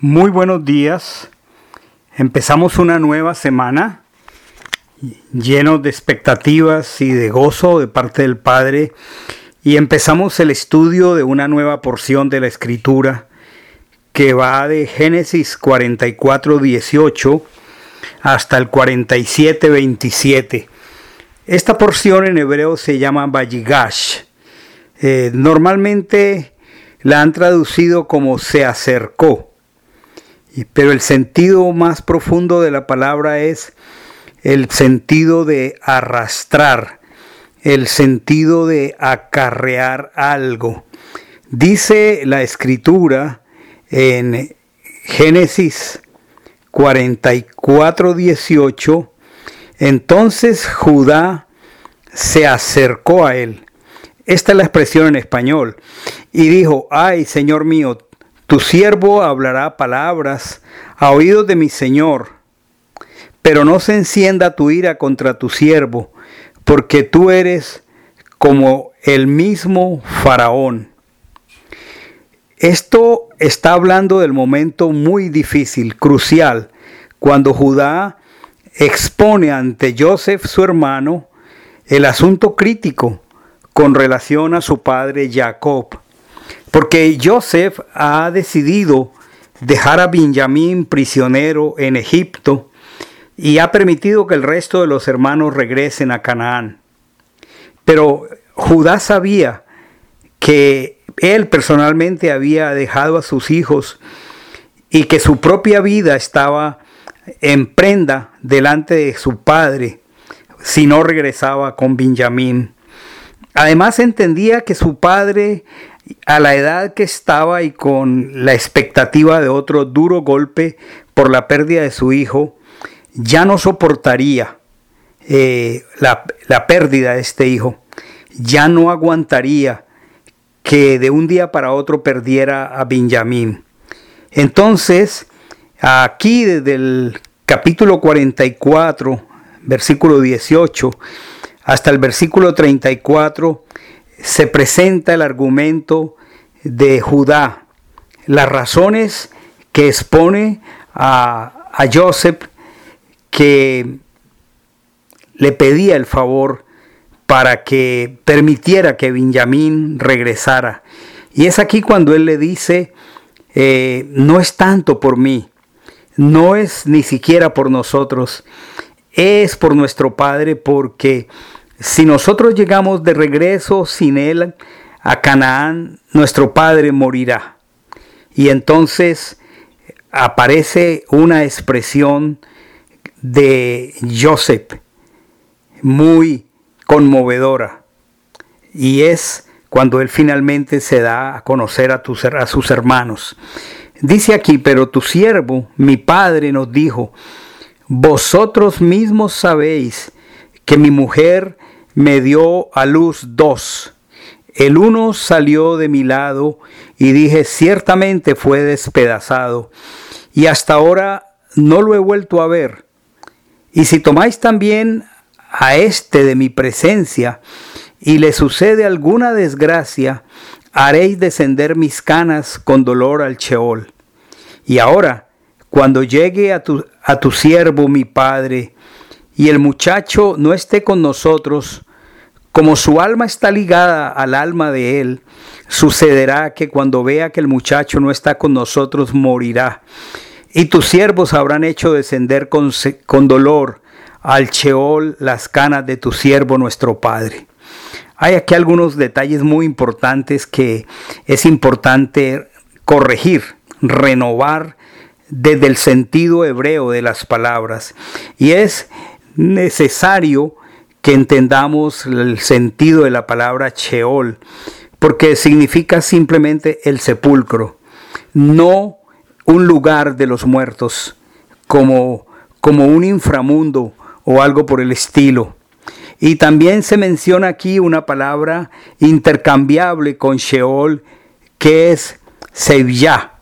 Muy buenos días. Empezamos una nueva semana llenos de expectativas y de gozo de parte del Padre y empezamos el estudio de una nueva porción de la Escritura que va de Génesis 44, 18 hasta el 47, 27. Esta porción en hebreo se llama Vayigash. Eh, normalmente la han traducido como se acercó, pero el sentido más profundo de la palabra es el sentido de arrastrar, el sentido de acarrear algo. Dice la escritura en Génesis 44, 18, entonces Judá se acercó a él. Esta es la expresión en español. Y dijo, ay, Señor mío, tu siervo hablará palabras a oídos de mi Señor, pero no se encienda tu ira contra tu siervo, porque tú eres como el mismo faraón. Esto está hablando del momento muy difícil, crucial, cuando Judá expone ante Joseph, su hermano, el asunto crítico con relación a su padre Jacob. Porque Joseph ha decidido dejar a Benjamín prisionero en Egipto y ha permitido que el resto de los hermanos regresen a Canaán. Pero Judá sabía que él personalmente había dejado a sus hijos y que su propia vida estaba en prenda delante de su padre si no regresaba con Benjamín. Además entendía que su padre a la edad que estaba y con la expectativa de otro duro golpe por la pérdida de su hijo, ya no soportaría eh, la, la pérdida de este hijo, ya no aguantaría que de un día para otro perdiera a Benjamín. Entonces, aquí desde el capítulo 44, versículo 18, hasta el versículo 34, se presenta el argumento de Judá, las razones que expone a, a Joseph que le pedía el favor para que permitiera que Benjamín regresara. Y es aquí cuando él le dice, eh, no es tanto por mí, no es ni siquiera por nosotros, es por nuestro Padre, porque si nosotros llegamos de regreso sin Él a Canaán, nuestro Padre morirá. Y entonces aparece una expresión de Joseph muy conmovedora. Y es cuando él finalmente se da a conocer a, a sus hermanos. Dice aquí, pero tu siervo, mi padre, nos dijo, vosotros mismos sabéis que mi mujer me dio a luz dos. El uno salió de mi lado y dije, ciertamente fue despedazado, y hasta ahora no lo he vuelto a ver. Y si tomáis también a este de mi presencia y le sucede alguna desgracia, haréis descender mis canas con dolor al Sheol. Y ahora, cuando llegue a tu, a tu siervo mi padre, y el muchacho no esté con nosotros, como su alma está ligada al alma de él, sucederá que cuando vea que el muchacho no está con nosotros, morirá. Y tus siervos habrán hecho descender con, con dolor al Sheol las canas de tu siervo nuestro Padre. Hay aquí algunos detalles muy importantes que es importante corregir, renovar desde el sentido hebreo de las palabras. Y es necesario que entendamos el sentido de la palabra Sheol, porque significa simplemente el sepulcro, no un lugar de los muertos, como, como un inframundo o algo por el estilo. Y también se menciona aquí una palabra intercambiable con Sheol, que es Sevilla,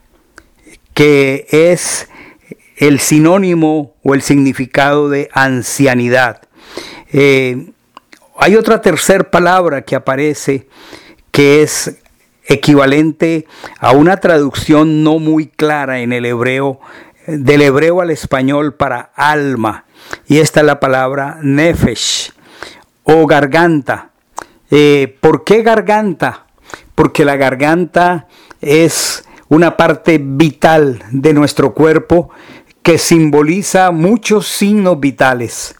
que es el sinónimo o el significado de ancianidad. Eh, hay otra tercera palabra que aparece que es equivalente a una traducción no muy clara en el hebreo, del hebreo al español para alma. Y esta es la palabra nefesh o garganta. Eh, ¿Por qué garganta? Porque la garganta es una parte vital de nuestro cuerpo que simboliza muchos signos vitales.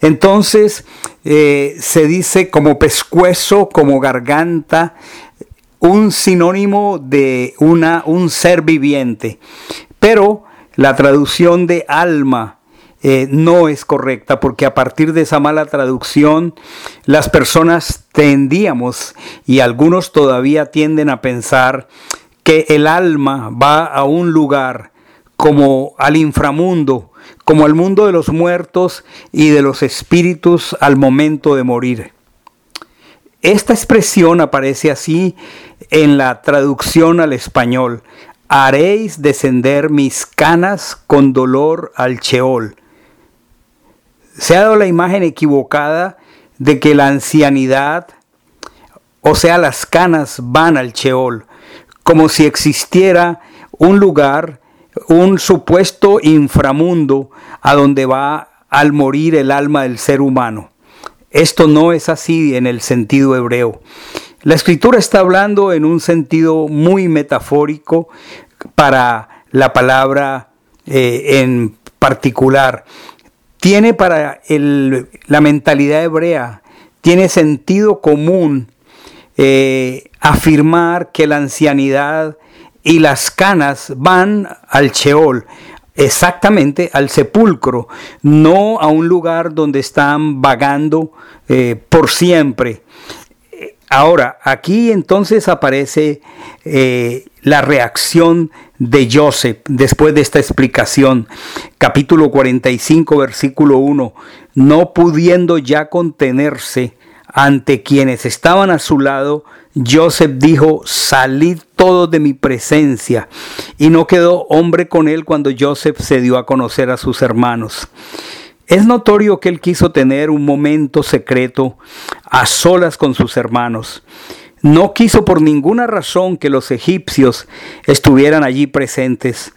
Entonces eh, se dice como pescuezo, como garganta, un sinónimo de una, un ser viviente. Pero la traducción de alma eh, no es correcta porque a partir de esa mala traducción las personas tendíamos y algunos todavía tienden a pensar que el alma va a un lugar como al inframundo, como al mundo de los muertos y de los espíritus al momento de morir. Esta expresión aparece así en la traducción al español. Haréis descender mis canas con dolor al Cheol. Se ha dado la imagen equivocada de que la ancianidad, o sea, las canas van al Cheol, como si existiera un lugar un supuesto inframundo a donde va al morir el alma del ser humano. Esto no es así en el sentido hebreo. La escritura está hablando en un sentido muy metafórico para la palabra eh, en particular. Tiene para la mentalidad hebrea, tiene sentido común eh, afirmar que la ancianidad y las canas van al Sheol, exactamente al sepulcro, no a un lugar donde están vagando eh, por siempre. Ahora, aquí entonces aparece eh, la reacción de Joseph después de esta explicación. Capítulo 45, versículo 1. No pudiendo ya contenerse ante quienes estaban a su lado, Joseph dijo, salid todos de mi presencia. Y no quedó hombre con él cuando Joseph se dio a conocer a sus hermanos. Es notorio que él quiso tener un momento secreto a solas con sus hermanos. No quiso por ninguna razón que los egipcios estuvieran allí presentes.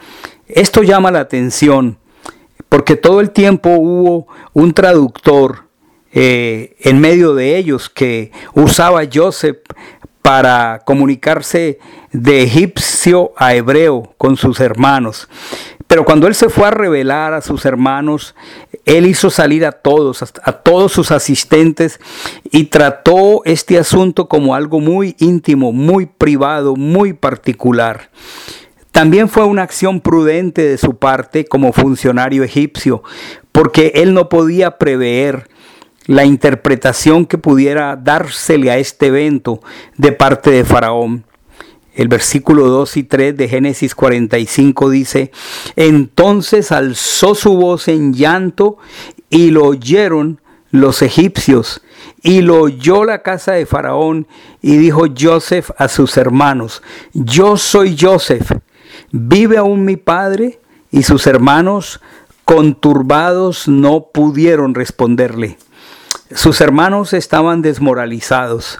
Esto llama la atención porque todo el tiempo hubo un traductor eh, en medio de ellos que usaba Joseph para comunicarse de egipcio a hebreo con sus hermanos. Pero cuando él se fue a revelar a sus hermanos, él hizo salir a todos, a todos sus asistentes y trató este asunto como algo muy íntimo, muy privado, muy particular. También fue una acción prudente de su parte como funcionario egipcio, porque él no podía prever la interpretación que pudiera dársele a este evento de parte de Faraón. El versículo 2 y 3 de Génesis 45 dice, entonces alzó su voz en llanto y lo oyeron los egipcios y lo oyó la casa de Faraón y dijo Joseph a sus hermanos, yo soy Joseph, ¿vive aún mi padre? Y sus hermanos conturbados no pudieron responderle. Sus hermanos estaban desmoralizados.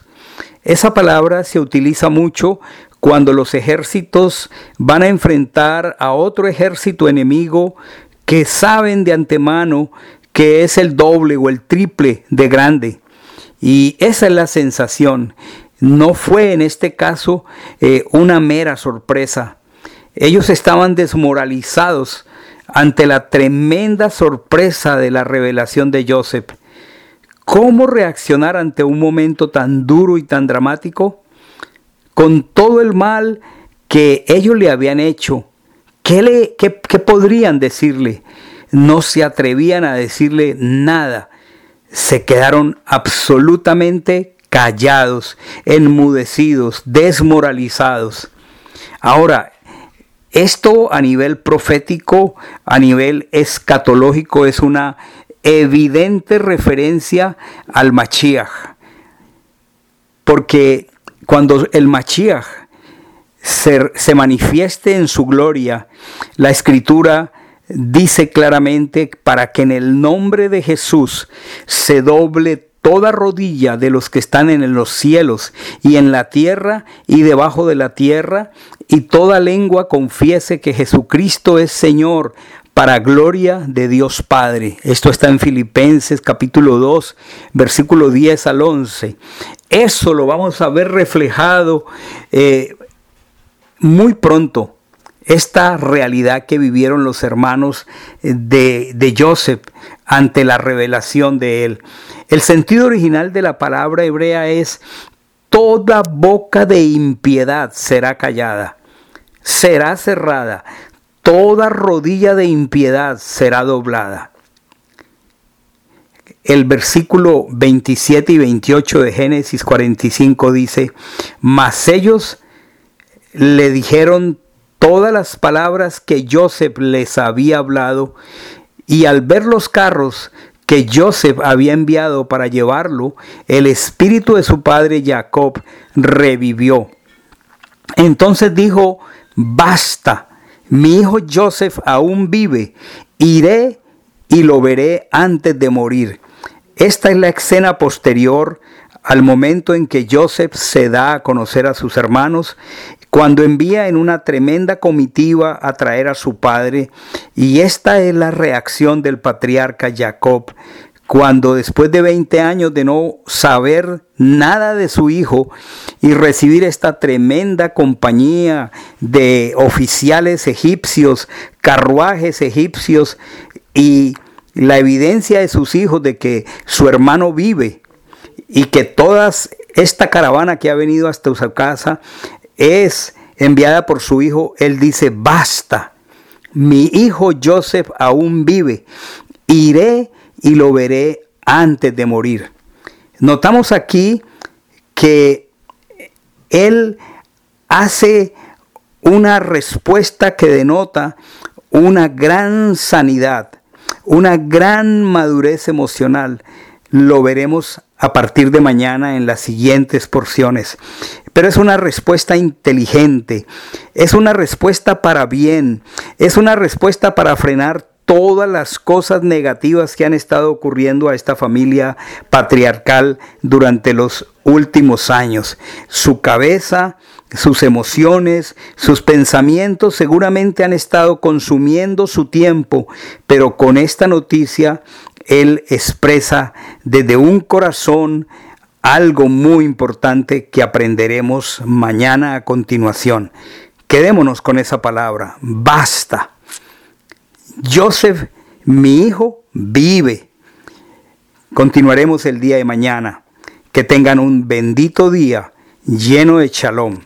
Esa palabra se utiliza mucho cuando los ejércitos van a enfrentar a otro ejército enemigo que saben de antemano que es el doble o el triple de grande. Y esa es la sensación. No fue en este caso eh, una mera sorpresa. Ellos estaban desmoralizados ante la tremenda sorpresa de la revelación de Joseph. ¿Cómo reaccionar ante un momento tan duro y tan dramático? Con todo el mal que ellos le habían hecho, ¿qué, le, qué, podrían decirle? No se atrevían a decirle nada. Se quedaron absolutamente callados, enmudecidos, desmoralizados. Ahora, esto a nivel profético, a nivel escatológico, es una evidente referencia al Machiach. Porque cuando el Machiach se, se manifieste en su gloria, la escritura dice claramente para que en el nombre de Jesús se doble toda rodilla de los que están en los cielos y en la tierra y debajo de la tierra, y toda lengua confiese que Jesucristo es Señor para gloria de Dios Padre. Esto está en Filipenses capítulo 2, versículo 10 al 11. Eso lo vamos a ver reflejado eh, muy pronto. Esta realidad que vivieron los hermanos de, de Joseph ante la revelación de él. El sentido original de la palabra hebrea es toda boca de impiedad será callada, será cerrada, toda rodilla de impiedad será doblada. El versículo 27 y 28 de Génesis 45 dice, mas ellos le dijeron todas las palabras que Joseph les había hablado, y al ver los carros que Joseph había enviado para llevarlo, el espíritu de su padre Jacob revivió. Entonces dijo, basta, mi hijo Joseph aún vive, iré y lo veré antes de morir. Esta es la escena posterior al momento en que Joseph se da a conocer a sus hermanos, cuando envía en una tremenda comitiva a traer a su padre, y esta es la reacción del patriarca Jacob, cuando después de 20 años de no saber nada de su hijo y recibir esta tremenda compañía de oficiales egipcios, carruajes egipcios y la evidencia de sus hijos de que su hermano vive y que toda esta caravana que ha venido hasta su casa es enviada por su hijo, él dice, basta, mi hijo Joseph aún vive, iré y lo veré antes de morir. Notamos aquí que él hace una respuesta que denota una gran sanidad, una gran madurez emocional. Lo veremos a partir de mañana en las siguientes porciones. Pero es una respuesta inteligente, es una respuesta para bien, es una respuesta para frenar todas las cosas negativas que han estado ocurriendo a esta familia patriarcal durante los últimos años. Su cabeza, sus emociones, sus pensamientos seguramente han estado consumiendo su tiempo, pero con esta noticia él expresa desde un corazón algo muy importante que aprenderemos mañana a continuación. Quedémonos con esa palabra, basta. Joseph, mi hijo, vive. Continuaremos el día de mañana. Que tengan un bendito día lleno de shalom.